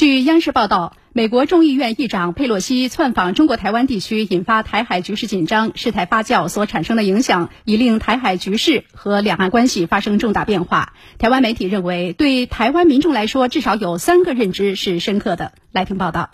据央视报道，美国众议院议长佩洛西窜访中国台湾地区，引发台海局势紧张，事态发酵所产生的影响，已令台海局势和两岸关系发生重大变化。台湾媒体认为，对台湾民众来说，至少有三个认知是深刻的。来听报道。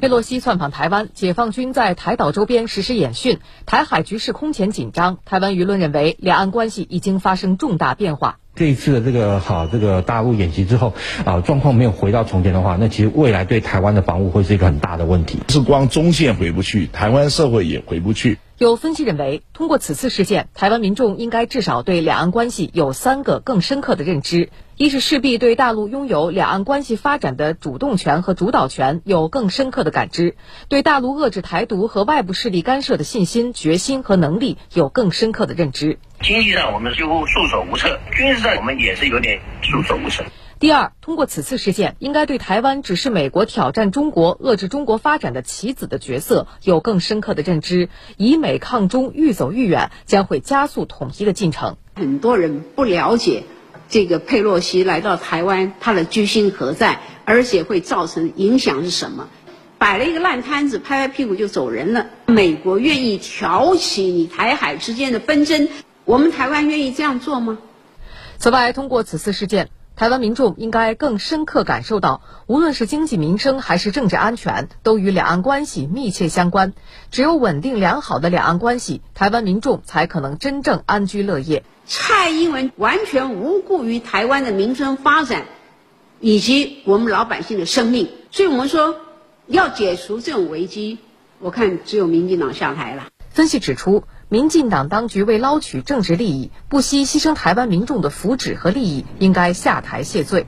佩洛西窜访台湾，解放军在台岛周边实施演训，台海局势空前紧张。台湾舆论认为，两岸关系已经发生重大变化。这一次的这个好这个大陆演习之后，啊，状况没有回到从前的话，那其实未来对台湾的防务会是一个很大的问题。是光中线回不去，台湾社会也回不去。有分析认为，通过此次事件，台湾民众应该至少对两岸关系有三个更深刻的认知：一是势必对大陆拥有两岸关系发展的主动权和主导权有更深刻的感知；对大陆遏制台独和外部势力干涉的信心、决心和能力有更深刻的认知。经济上我们几乎束手无策，军事上我们也是有点束手无策。第二，通过此次事件，应该对台湾只是美国挑战中国、遏制中国发展的棋子的角色有更深刻的认知。以美抗中愈走愈远，将会加速统一的进程。很多人不了解这个佩洛西来到台湾，他的居心何在，而且会造成影响是什么？摆了一个烂摊子，拍拍屁股就走人了。美国愿意挑起你台海之间的纷争？我们台湾愿意这样做吗？此外，通过此次事件，台湾民众应该更深刻感受到，无论是经济民生还是政治安全，都与两岸关系密切相关。只有稳定良好的两岸关系，台湾民众才可能真正安居乐业。蔡英文完全无顾于台湾的民生发展，以及我们老百姓的生命，所以我们说要解除这种危机，我看只有民进党下台了。分析指出。民进党当局为捞取政治利益，不惜牺牲台湾民众的福祉和利益，应该下台谢罪。